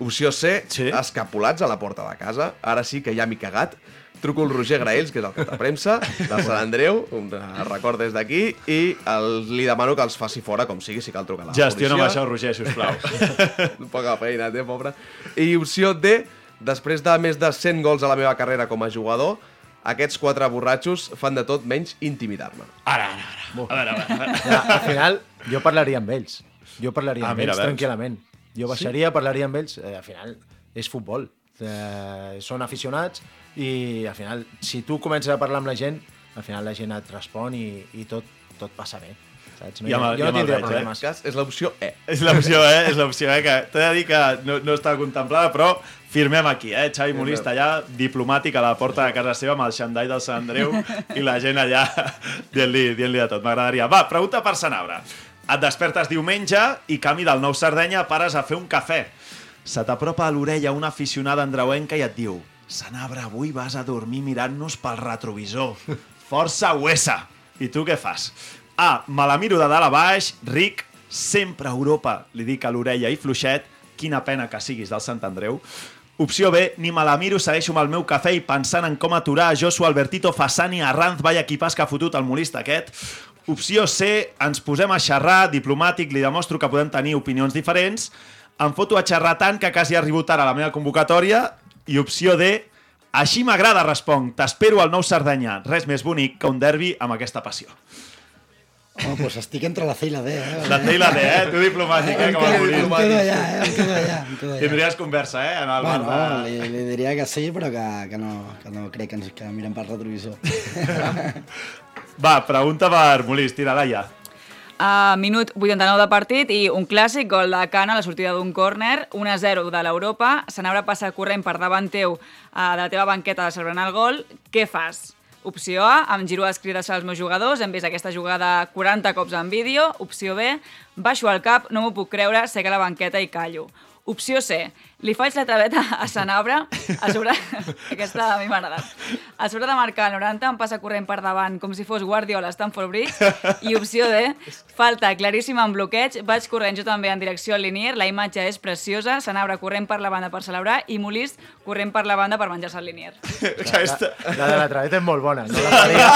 Opció C, Sí. escapulats a la porta de casa, ara sí que ja m'hi cagat, truco el Roger Graells, que és el cap de premsa del Sant Andreu, un record des d'aquí, i el, li demano que els faci fora, com sigui, si cal trucar a la Gestiona amb policia. això, Roger, sisplau. Poca feina, té, pobre. I opció D, després de més de 100 gols a la meva carrera com a jugador, aquests quatre borratxos fan de tot menys intimidar-me. Ara, ara, ara. A veure, a veure. Ja, al final, jo parlaria amb ells. Jo parlaria Ah, amb mira, ells veus? tranquil·lament. Jo baixaria, parlaria amb ells. Eh, al final, és futbol. Eh, són aficionats i al final, si tu comences a parlar amb la gent, al final la gent et respon i, i tot, tot passa bé. Saps? No, Ja jo no tindria eh? problemes. cas és l'opció E. És l'opció, eh? És l'opció, eh? Que t'he de dir que no, no està contemplada, però firmem aquí, eh? Xavi Molista allà, diplomàtic a la porta de casa seva amb el xandall del Sant Andreu i la gent allà dient-li dient de tot. M'agradaria. Va, pregunta per Sanabra. Et despertes diumenge i camí del Nou Sardenya pares a fer un cafè. Se t'apropa a l'orella una aficionada andreuenca i et diu Sanabra, avui vas a dormir mirant-nos pel retrovisor. Força huesa. I tu què fas? A. Me la miro de dalt a baix, ric, sempre a Europa, li dic a l'orella i fluixet, quina pena que siguis del Sant Andreu. Opció B, ni me la miro, segueixo amb el meu cafè i pensant en com aturar Josu Albertito Fassani, Arranz, vaya equipàs que ha fotut el molista aquest. Opció C, ens posem a xerrar, diplomàtic, li demostro que podem tenir opinions diferents, em foto a xerrar tant que quasi ha arribat ara a la meva convocatòria, i opció D, així m'agrada, responc, t'espero al nou Sardenya, res més bonic que un derbi amb aquesta passió. Home, doncs estic entre la C i la D, eh? La C i la D, eh? Tu diplomàtic, eh? Em Com quedo, em quedo allà, eh? Em quedo allà, em quedo allà. Tindries conversa, eh? En el Bueno, bar de... li, li diria que sí, però que, que, no, que no crec que, ens, que mirem pel retrovisor. Va, pregunta per Molís, tira Laia. A minut 89 de partit i un clàssic, gol de Cana a la sortida d'un córner, 1-0 de l'Europa, Sanabra passa corrent per davant teu eh, de la teva banqueta celebrant el gol, què fas? Opció A, amb els crides als meus jugadors, hem vist aquesta jugada 40 cops en vídeo. Opció B, baixo al cap, no m'ho puc creure, sec a la banqueta i callo. Opció C, li faig la traveta a Sanabra, a sobre... aquesta a mi m'ha agradat. A sobre de marcar el 90 em passa corrent per davant com si fos Guardiola a Stamford Bridge. I opció D, falta claríssima en bloqueig, vaig corrent jo també en direcció al Linier, la imatge és preciosa, Sanabra corrent per la banda per celebrar i Molist corrent per la banda per menjar-se el Linier. Aquesta... La, la de la traveta és molt bona. No la faria,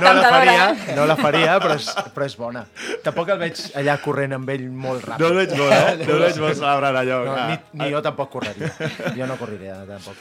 no la faria, no la faria però, és, però és bona. Tampoc el veig allà corrent amb ell molt ràpid. No el veig molt, eh? No el veig molt celebrant allò. No, ni, ni jo tampoc correria. Jo no correria, tampoc.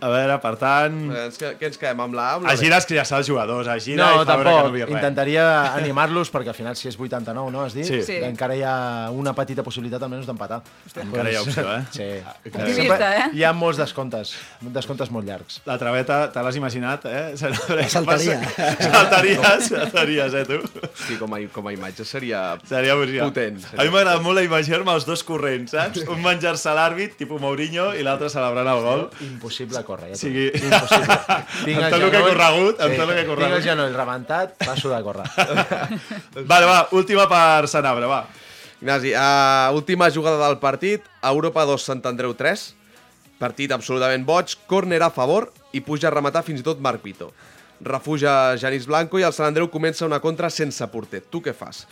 A veure, per tant... Eh, ens Què ens quedem? Amb la A? amb la A B? Gires criassar els jugadors, a Gira No, i fa veure que tampoc. no res. Intentaria animar-los perquè al final si és 89, no? Has dit? Sí. Sí. Encara hi ha una petita possibilitat almenys d'empatar. Encara hi ha opció, eh? Sí. Optimista, Sempre eh? Hi ha molts descomptes, descomptes molt llargs. La traveta, te l'has imaginat, eh? Saltaria. Saltaries, saltaries, eh, tu? Sí, com a, com a imatge seria... Seria. Potent, A seria mi m'agrada molt la imatge-me els dos corrents, saps? Un menjar-se l'àrbit, tipus Mourinho, i l'altre celebrant el gol. Impossible córrer. Ja O sigui, Impossible. amb tot el que he corregut, amb tot el que he Tinc corregut. el genoll rebentat, passo de córrer. Vale, va, última per Sanabra, va. Ignasi, uh, última jugada del partit, Europa 2, Sant Andreu 3. Partit absolutament boig, córner a favor i puja a rematar fins i tot Marc Vito. Refuja Janis Blanco i el Sant Andreu comença una contra sense porter. Tu què fas?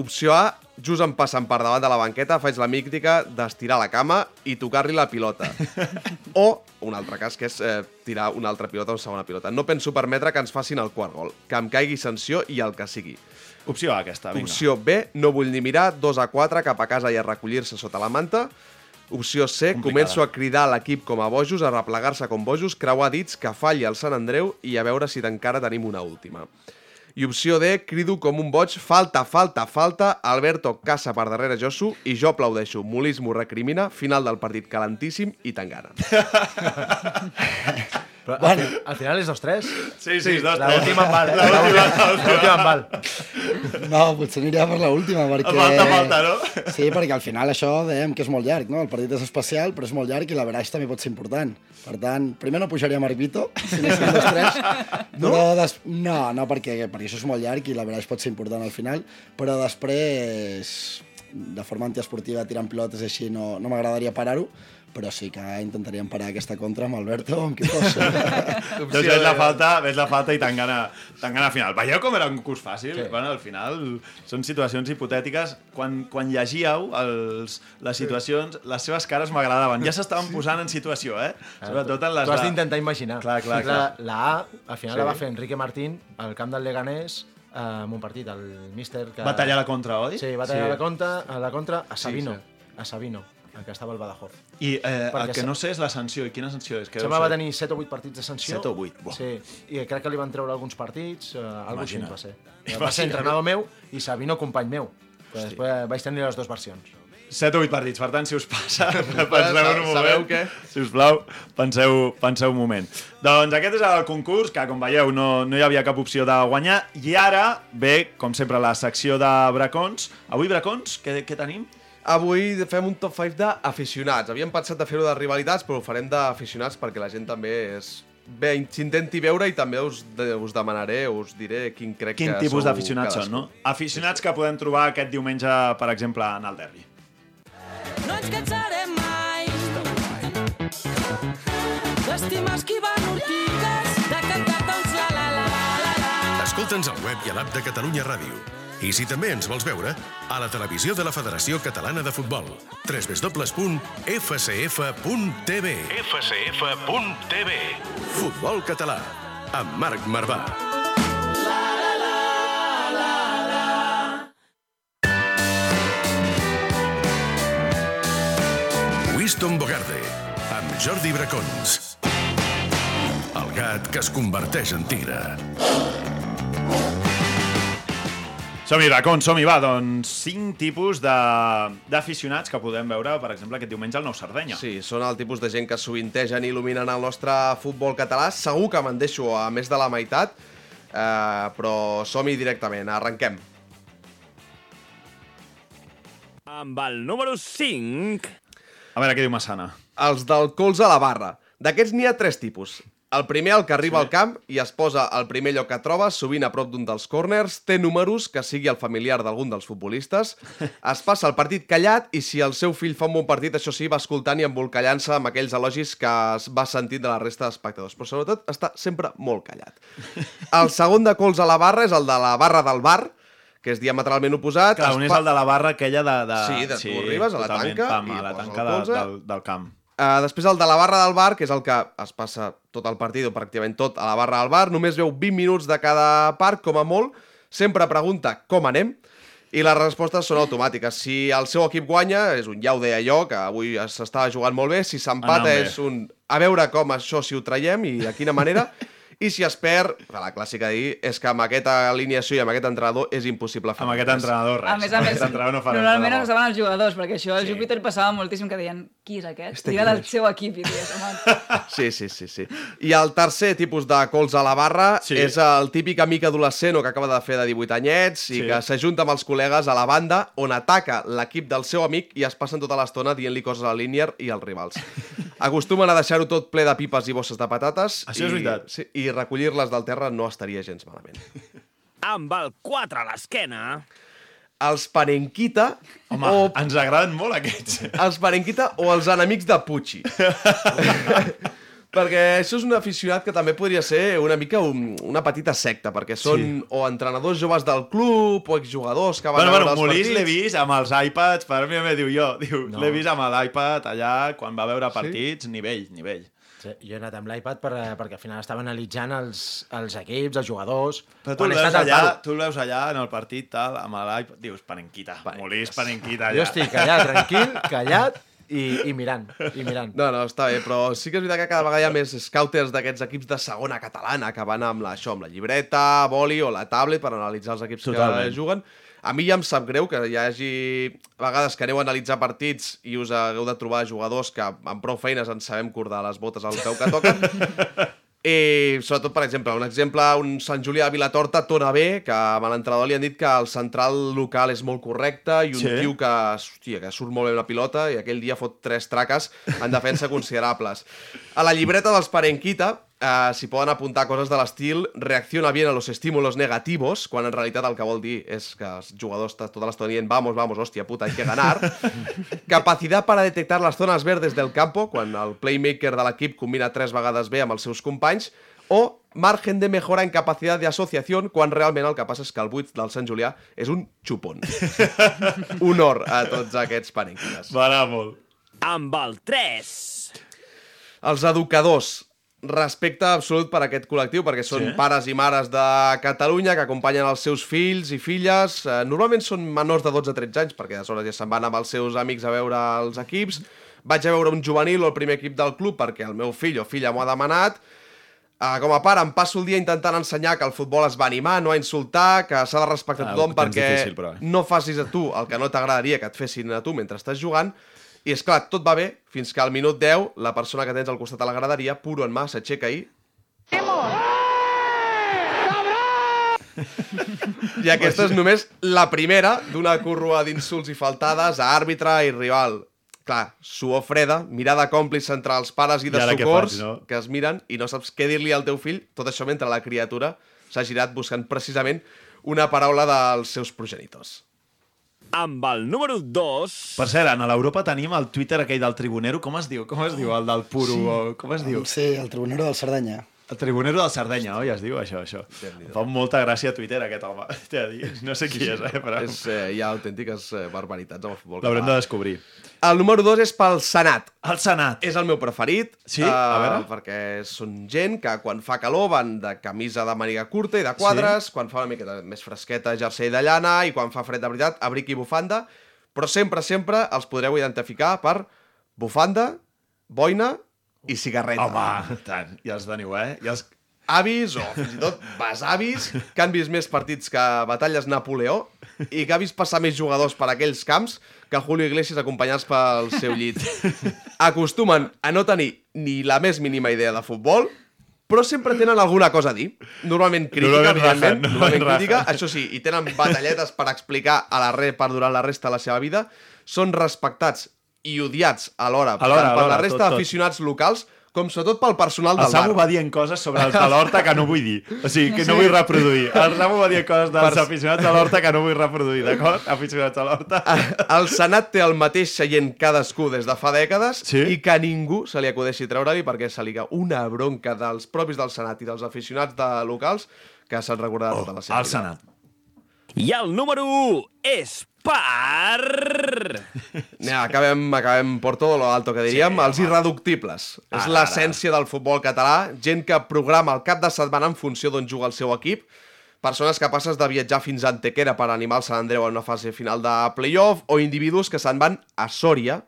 Opció A, just em passen per davant de la banqueta, faig la mítica d'estirar la cama i tocar-li la pilota. O, un altre cas, que és eh, tirar una altra pilota o segona pilota. No penso permetre que ens facin el quart gol, que em caigui sanció i el que sigui. Opció A, aquesta, vinga. Opció B, no vull ni mirar, 2 a 4 cap a casa i a recollir-se sota la manta. Opció C, Complicada. començo a cridar a l'equip com a bojos, a replegar-se com bojos, creuar dits, que falli el Sant Andreu i a veure si encara tenim una última. I opció D, crido com un boig, falta, falta, falta, Alberto caça per darrere Josu i jo aplaudeixo. Molís m'ho recrimina, final del partit calentíssim i tangana. Però Bueno. al, al final és 2-3. Sí, sí, dos, La tres. última en val, eh? La última, La última en val. No, potser aniria per l'última, perquè... Falta, falta, no? Sí, perquè al final això dèiem que és molt llarg, no? El partit és especial, però és molt llarg i la veraix també pot ser important. Per tant, primer no pujaria Marc Vito, si dos tres, no? però des... no, no, perquè, perquè això és molt llarg i la veraix pot ser important al final, però després, de forma antiesportiva, tirant pilotes així, no, no m'agradaria parar-ho, però sí que intentaríem parar aquesta contra amb Alberto o amb qui fos. Doncs ves la falta, ves la falta i tan gana, tan gana final. Veieu com era un curs fàcil? Sí. Bueno, al final són situacions hipotètiques. Quan, quan llegíeu els, les situacions, les seves cares m'agradaven. Ja s'estaven posant en situació, eh? Sobretot en les... Tu has d'intentar imaginar. Clar, clar, la, clar. la A, al final Sí. la va fer Enrique Martín al camp del Leganés eh, en un partit, el míster que... Va tallar la contra, oi? Sí, va tallar Sí. la, contra, a la contra a Sabino, sí. a Sabino, el que estava al Badajoz. I eh, el que no sé és la sanció. I quina sanció és? Que Sembla va tenir 7 o 8 partits de sanció. 7 o 8, buah. Sí, i crec que li van treure alguns partits, eh, algo així Imagina't. va ser. Imagina't. Va ser entrenador meu i Sabino company meu. Després vaig tenir les dues versions. 7 o 8 partits, per tant, si us passa, penseu en un moment. Sabeu què? Si us plau, penseu, penseu un moment. Doncs aquest és el concurs, que com veieu no, no hi havia cap opció de guanyar, i ara ve, com sempre, la secció de bracons. Avui, bracons, què, què tenim? Avui fem un top 5 d'aficionats. Havíem pensat de fer-ho de rivalitats, però ho farem d'aficionats perquè la gent també és... Bé, s'intenti veure i també us, de, us demanaré, us diré quin crec Quin que tipus sou d'aficionats són, no? Aficionats que podem trobar aquest diumenge, per exemple, en el derbi. No ens cansarem mai d'estimar esquivant ortigues, de cantar tots la la la la la. Escolta'ns al web i a l'app de Catalunya Ràdio. I si també ens vols veure, a la televisió de la Federació Catalana de Futbol. www.fcf.tv fcf.tv Futbol català, amb Marc Marvà. Winston Bogarde, amb Jordi Bracons. El gat que es converteix en tigre. Som-hi, racons, som-hi, va. Doncs cinc tipus de- d'aficionats que podem veure, per exemple, aquest diumenge al Nou Sardenya. Sí, són el tipus de gent que sovintegen i il·luminen el nostre futbol català. Segur que me'n deixo a més de la meitat, eh, però som-hi directament. Arrenquem. Amb el número 5... A veure què diu Massana. Els del colze a la barra. D'aquests n'hi ha tres tipus. El primer, el que arriba sí. al camp i es posa al primer lloc que troba, sovint a prop d'un dels corners, té números, que sigui el familiar d'algun dels futbolistes, es passa el partit callat i si el seu fill fa un bon partit, això sí, va escoltant i embolcallant-se amb aquells elogis que es va sentint de la resta d'espectadors. Però sobretot està sempre molt callat. El segon de colze a la barra és el de la barra del bar, que és diametralment oposat. Clar, un és el de la barra aquella de... de... Sí, de tu arribes a la tanca pam, i a la tanca de, del, del camp. Uh, després el de la barra del bar, que és el que es passa tot el partit, o pràcticament tot, a la barra del bar, només veu 20 minuts de cada part, com a molt, sempre pregunta com anem, i les respostes són automàtiques. Si el seu equip guanya, és un ja ho deia jo, que avui s'estava jugant molt bé, si s'empata és un a veure com això si ho traiem i de quina manera, i si es perd, la clàssica de dir, és que amb aquesta alineació i amb aquest entrenador és impossible fer Amb aquest entrenador, res. A més a més, entrenador no normalment no saben els jugadors, perquè això al Júpiter passava moltíssim que deien qui és aquest? Este Tira del és?" seu equip i dius, home, Sí, sí, sí, sí. I el tercer tipus de colze a la barra Sí. sí. és el típic amic adolescent o que acaba de fer de 18 anyets i Sí. que s'ajunta amb els col·legues a la banda on ataca l'equip del seu amic i es passen tota l'estona dient-li coses a l'Inier i als rivals. Acostumen a deixar-ho tot ple de pipes i bosses de patates Això és i, veritat. Sí, i recollir-les del terra no estaria gens malament. Amb el 4 a l'esquena... Els Parenquita Home, o ens agraden molt aquests. els Parenquita o els enemics de Pucci. perquè això és un aficionat que també podria ser una mica un, una petita secta, perquè són Sí. sí. o entrenadors joves del club o exjugadors que van Bueno, a veure bueno, els Molís partits. l'he vist amb els iPads, per mi me diu jo, diu, No. l'he vist amb l'iPad allà quan va veure partits, nivell, nivell. Sí, jo he anat amb l'iPad per, perquè al final estava analitzant els, els equips, els jugadors... Però tu el, veus allà, tu el veus allà en el partit, tal, amb l'iPad, dius, panenquita, Molís, panenquita allà. Jo estic allà tranquil, callat i, i mirant, i mirant. No, no, està bé, però sí que és veritat que cada vegada hi ha més scouters d'aquests equips de segona catalana que van amb la, això, amb la llibreta, boli o la tablet per analitzar els equips Totalment. que juguen. A mi ja em sap greu que hi hagi vegades que aneu a analitzar partits i us hagueu de trobar jugadors que amb prou feines ens sabem cordar les botes al peu que toquen. I sobretot, per exemple, un exemple, un Sant Julià de Vilatorta torna bé, que amb l'entrenador li han dit que el central local és molt correcte i un Sí. tio que, hòstia, que surt molt bé la pilota i aquell dia fot tres traques en defensa considerables. A la llibreta dels Parenquita eh, s'hi poden apuntar coses de l'estil reacciona bien a los estímulos negativos, quan en realitat el que vol dir és que els jugadors estan tota l'estona dient vamos, vamos, hòstia puta, hay que ganar. Capacidad para detectar las zonas verdes del campo, quan el playmaker de l'equip combina tres vegades bé amb els seus companys, o margen de mejora en capacitat d'associació, quan realment el que passa és que el buit del Sant Julià és un xupon. Honor a tots aquests parenquites. M'agrada molt. Amb el 3... Els educadors, respecte absolut per aquest col·lectiu, perquè són Sí? pares i mares de Catalunya que acompanyen els seus fills i filles. Eh, normalment són menors de 12-13 anys, perquè aleshores ja se'n van amb els seus amics a veure els equips. Vaig a veure un juvenil o el primer equip del club perquè el meu fill o filla m'ho ha demanat. Uh, com a pare, em passo el dia intentant ensenyar que el futbol es va animar, no a insultar, que s'ha de respectar Ah, tothom perquè difícil, però, eh? no facis a tu el que no t'agradaria que et fessin a tu mentre estàs jugant. I és clar, tot va bé, fins que al minut 10 la persona que tens al costat de la graderia, puro en mà, s'aixeca i... I aquesta és només la primera d'una currua d'insults i faltades a àrbitre i rival. Clar, suor freda, mirada còmplice entre els pares i de I socors faig, no? que es miren i no saps què dir-li al teu fill, tot això mentre la criatura s'ha girat buscant precisament una paraula dels seus progenitors. Amb el número 2... Per cert, a l'Europa tenim el Twitter aquell del tribunero, com es diu? Com es diu? El del puro, Sí. o com es diu? Sí, el tribunero del Cerdanya. El tribunero del Sardenya, oi? Es diu això, això. Em fa molta gràcia a Twitter, aquest home. No sé qui és, eh? Però... És, eh, hi ha autèntiques eh, barbaritats amb el futbol L'haurem de descobrir. El número 2 és pel Senat. El Senat. És el meu preferit. Sí? A veure. Perquè són gent que quan fa calor van de camisa de màniga curta i de quadres, sí. quan fa una miqueta més fresqueta, jersei de llana, i quan fa fred de veritat, abric i bufanda, però sempre, sempre els podreu identificar per bufanda, boina i cigarreta. Home, tant. I els teniu, eh? I els... Avis o fins i tot besavis que han vist més partits que batalles Napoleó i que ha vist passar més jugadors per aquells camps que Julio Iglesias acompanyats pel seu llit. Acostumen a no tenir ni la més mínima idea de futbol, però sempre tenen alguna cosa a dir. Normalment crítica, Normalment evidentment. Normalment normalment crítica. Això sí, i tenen batalletes per explicar a la re per durant la resta de la seva vida. Són respectats i odiats alhora, Alhora, tant per alhora, la resta d'aficionats locals com sobretot pel personal El del bar. Samu va dient coses sobre els de l'Horta que no vull dir. O sigui, que no vull reproduir. El Samu va dir coses dels Per- aficionats de l'Horta que no vull reproduir, d'acord? Aficionats de l'Horta. El Senat té el mateix seient cadascú des de fa dècades Sí? i que ningú se li acudeixi treure-li perquè se li una bronca dels propis del Senat i dels aficionats de locals que se'n recordarà tota la seva el vida. Senat. I el número 1 és per... Ja, acabem, acabem por todo lo alto, que diríem, sí, els irreductibles. Ara, és l'essència del futbol català, gent que programa el cap de setmana en funció d'on juga el seu equip, persones capaces de viatjar fins a Antequera per animar el Sant Andreu en una fase final de playoff, o individus que se'n van a Sòria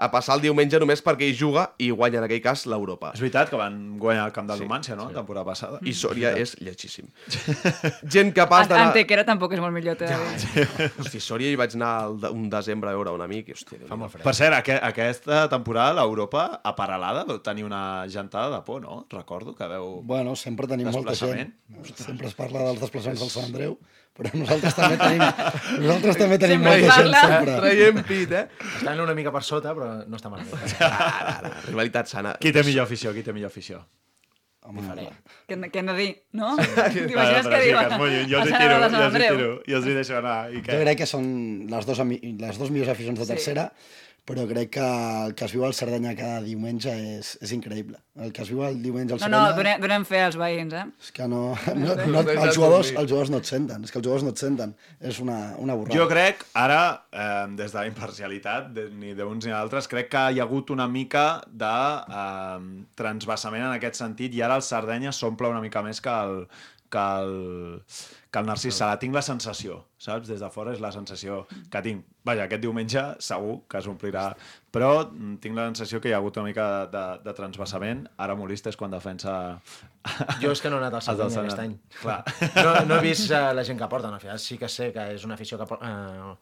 a passar el diumenge només perquè hi juga i guanya en aquell cas l'Europa. És veritat que van guanyar el camp del Numància, no? Temporada passada. I Sòria és lletjíssim. Gent capaç An- d'anar... Antequera tampoc és molt millor, t'he de dir. Hosti, Sòria hi vaig anar el de- un desembre a veure un amic i, hòstia, Déu-n'hi-do. Fa molt fred. Per cert, aqu aquesta temporada l'Europa a Paralada deu tenir una gentada de por, no? Recordo que veu... Bueno, sempre tenim molta gent. Sempre es parla dels desplaçaments del Sant Andreu, però nosaltres també tenim, nosaltres també tenim molta gent sempre. Traiem pit, eh? Estan una mica per sota, però no està malament. Rivalitat sana. Qui té millor afició? Qui té millor afició? Home, Què, hem de- què hem de dir, no? Bueno, T'imagines què sí, diuen? que molt lluny. Jo els hi tiro, jo els hi tiro, i els hi deixo anar. I què? Jo crec que són les dos, ami- les dos millors aficions de Sí. Però crec que el que es viu al Cerdanya cada diumenge és, és increïble. El que es viu el diumenge al No, no, Cerdanya... donem, donem fe als veïns, eh? És que no, no, no, els, jugadors, els jugadors no et senten, és que els jugadors no et senten. És una, una borrada. Jo crec, ara, eh, des de la imparcialitat, de, ni d'uns ni d'altres, crec que hi ha hagut una mica de eh, transvasament en aquest sentit i ara el Sardenya s'omple una mica més que el, que el, que el Narcís Sala. Tinc la sensació, saps? Des de fora és la sensació que tinc. Vaja, aquest diumenge segur que s'omplirà, però tinc la sensació que hi ha hagut una mica de, de, de transvasament. Ara Molista és quan defensa... Jo és que no he anat al Sardenya aquest any. Clar. No, no he vist uh, la gent que porten, al final sí que sé que és una afició que uh,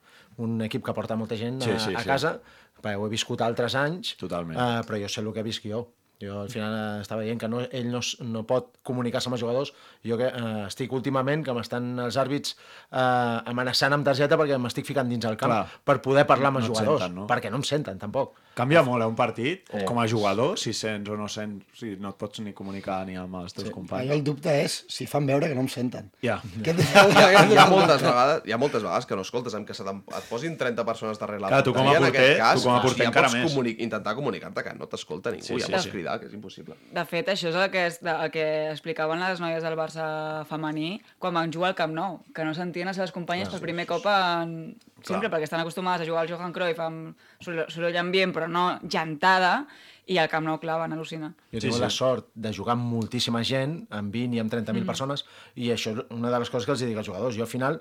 un equip que porta molta gent Sí, a, sí, a sí. casa, perquè ho he viscut altres anys, Totalment. Uh, però jo sé el que visc jo. Jo al final eh, estava dient que no, ell no, no pot comunicar-se amb els jugadors. Jo que uh, estic últimament, que m'estan els àrbits uh, amenaçant amb targeta perquè m'estic ficant dins el camp Clar. per poder parlar amb els No jugadors, senten, no? perquè no em senten tampoc. Canvia molt, eh, un partit, com a jugador, si sents o no sents, si no et pots ni comunicar ni amb els teus Jo companys. el dubte és si fan veure que no em senten. Ja. Et Hi ha, hi, ha moltes vegades, hi ha moltes vegades que no escoltes, amb que se et posin 30 persones darrere la Clar, tu com a porter- aquest cas, tu com a porter ja encara pots més. comuni intentar comunicar-te que no t'escolta ningú, Sí, ja sí, pots sí. cridar, que és impossible. De fet, això és el que, és, el que explicaven les noies del Barça femení quan van jugar al Camp Nou, que no sentien les seves companyes per primer cop en... Sempre, perquè estan acostumades a jugar al Johan Cruyff amb soroll ambient, però no gentada, i al Camp Nou, clar, van al·lucinar. Jo Sí, tinc sí. la sort de jugar amb moltíssima gent, amb 20 i amb 30.000 persones, i això és una de les coses que els dic als jugadors. Jo al final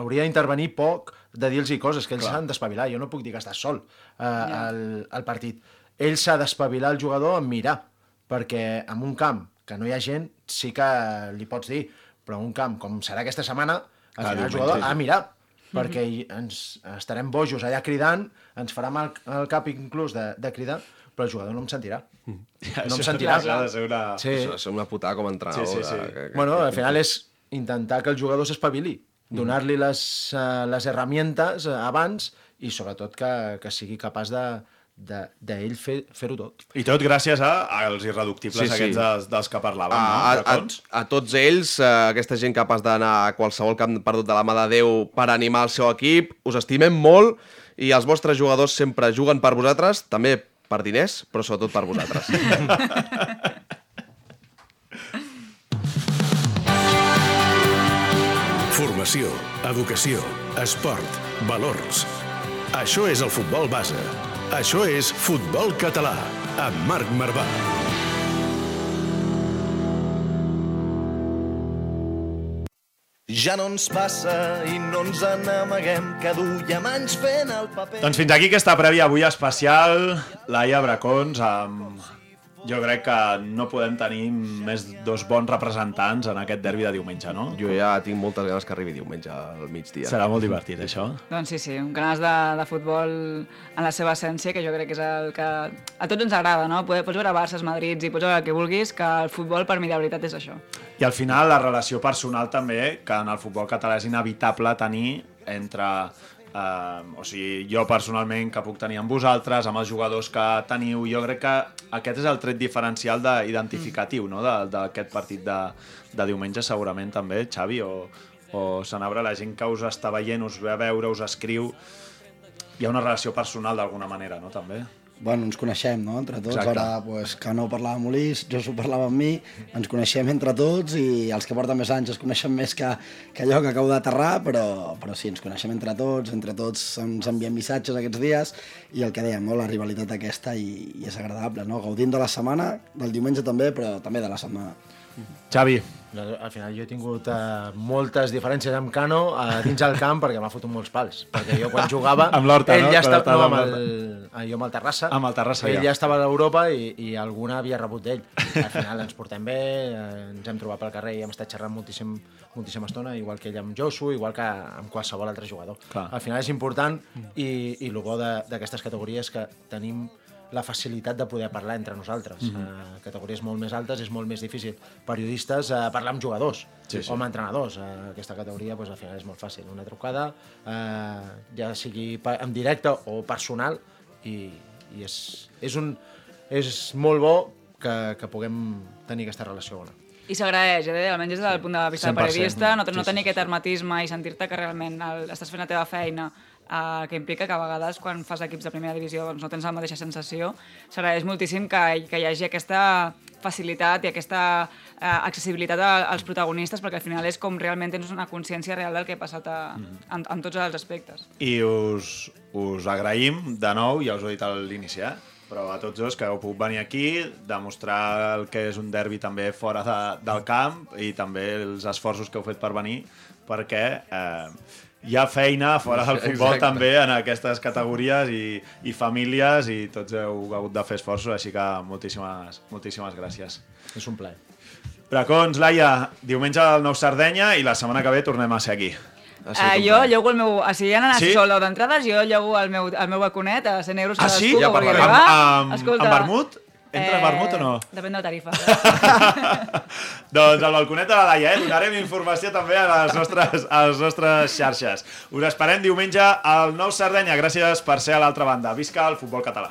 hauria d'intervenir poc de dir-los coses, que ells s'han d'espavilar. Jo no puc dir que estàs sol eh, al, al partit. Ell s'ha d'espavilar el jugador en mirar, perquè en un camp que no hi ha gent sí que li pots dir, però en un camp com serà aquesta setmana, Ah, el diumenge, jugador ha de mirar, perquè hi- ens estarem bojos allà cridant, ens farà mal el cap inclús de, de cridar, però el jugador no em sentirà. No em Això sentirà. ha de ser una... Sí. Això una putada com a entrenador. Sí, sí, sí. de- que- que- Bueno, al final és intentar que el jugador s'espavili, donar-li les, uh, les herramientes uh, abans i sobretot que, que sigui capaç de d'ell de, de fer-ho tot. I tot gràcies a, als irreductibles sí, sí. aquests dels, dels que parlàvem, a, no? A, a, a tots ells, eh, aquesta gent capaç d'anar a qualsevol camp perdut de la mà de Déu per animar el seu equip, us estimem molt i els vostres jugadors sempre juguen per vosaltres, també per diners, però sobretot per vosaltres. Formació, educació, esport, valors. Això és el futbol base. Això és Futbol Català, amb Marc Marvà. Ja no ens passa i no ens n'amaguem, que duiem anys fent el paper. Doncs fins aquí aquesta prèvia avui especial, Laia Bracons, amb... Jo crec que no podem tenir més dos bons representants en aquest derbi de diumenge, no? Jo ja tinc moltes ganes que arribi diumenge al migdia. Serà molt divertit, això. Doncs sí, sí, un ganes de, de futbol en la seva essència, que jo crec que és el que a tots ens agrada, no? Poder, pots veure Barça, Madrids i pots veure el que vulguis, que el futbol per mi de veritat és això. I al final la relació personal també, que en el futbol català és inevitable tenir entre Uh, o sigui, jo personalment que puc tenir amb vosaltres, amb els jugadors que teniu, jo crec que aquest és el tret diferencial de, identificatiu no? d'aquest partit de, de diumenge segurament també, Xavi, o, o Sanabra, la gent que us està veient, us ve a veure, us escriu, hi ha una relació personal d'alguna manera, no? També. Bueno, ens coneixem, no?, entre tots. Exacte. Ara, pues, que no parlava amb Ulis, jo s'ho parlava amb mi, ens coneixem entre tots i els que porten més anys es coneixen més que, que allò que acabo d'aterrar, però, però sí, ens coneixem entre tots, entre tots ens enviem missatges aquests dies i el que dèiem, no?, la rivalitat aquesta i, i és agradable, no?, gaudint de la setmana, del diumenge també, però també de la setmana. Xavi. Al final jo he tingut uh, moltes diferències amb Cano uh, dins el camp perquè m'ha fotut molts pals. Perquè jo quan jugava... Amb l'Horta, ell no? Ja estava, no, amb el, ah, jo amb el Terrassa. Amb el Terrassa, ell ja. ja. estava a l'Europa i, i alguna havia rebut d'ell. Al final ens portem bé, eh, ens hem trobat pel carrer i hem estat xerrant moltíssim, moltíssima estona, igual que ell amb Josu, igual que amb qualsevol altre jugador. Clar. Al final és important i, i el bo de- d'aquestes categories que tenim la facilitat de poder parlar entre nosaltres. Mhm. Uh, categories molt més altes és molt més difícil. Periodistes, uh, parlar amb jugadors Sí, sí. o amb entrenadors. Uh, aquesta categoria pues, al final és molt fàcil. Una trucada, uh, ja sigui en directe o personal, i, i és, és, un, és molt bo que, que puguem tenir aquesta relació bona. I s'agraeix, eh? almenys des del punt de vista 100%. de periodista, no, no Sí, sí, tenir aquest hermetisme i sentir-te que realment el, estàs fent la teva feina, eh, que implica que a vegades quan fas equips de primera divisió doncs no tens la mateixa sensació, s'agraeix moltíssim que, que hi hagi aquesta facilitat i aquesta eh, accessibilitat a- als protagonistes perquè al final és com realment tens una consciència real del que ha passat a, en, en tots els aspectes. I us, us agraïm de nou, ja us ho he dit a l'inici, eh? Però a tots dos que heu pogut venir aquí, demostrar el que és un derbi també fora de, del camp i també els esforços que heu fet per venir, perquè eh, hi ha feina fora del futbol Exacte. també en aquestes categories i, i famílies i tots heu hagut de fer esforços, així que moltíssimes, moltíssimes gràcies. És un plaer. Bracons, Laia, diumenge al Nou Sardenya i la setmana que ve tornem a ser aquí. Uh, jo llogo el meu... O sigui, han anat Sí? sí? sol d'entrades, jo llogo el meu, el meu balconet a 100 euros Ah, cadascú sí? que Ja parlarem. Amb- amb- amb vermut? Entres vermut o no? Depèn de la tarifa. Doncs al balconet de la Laia, eh? Donarem informació també a les nostres, a les nostres xarxes. Us esperem diumenge al Nou Sardenya. Gràcies per ser a l'altra banda. Visca el futbol català.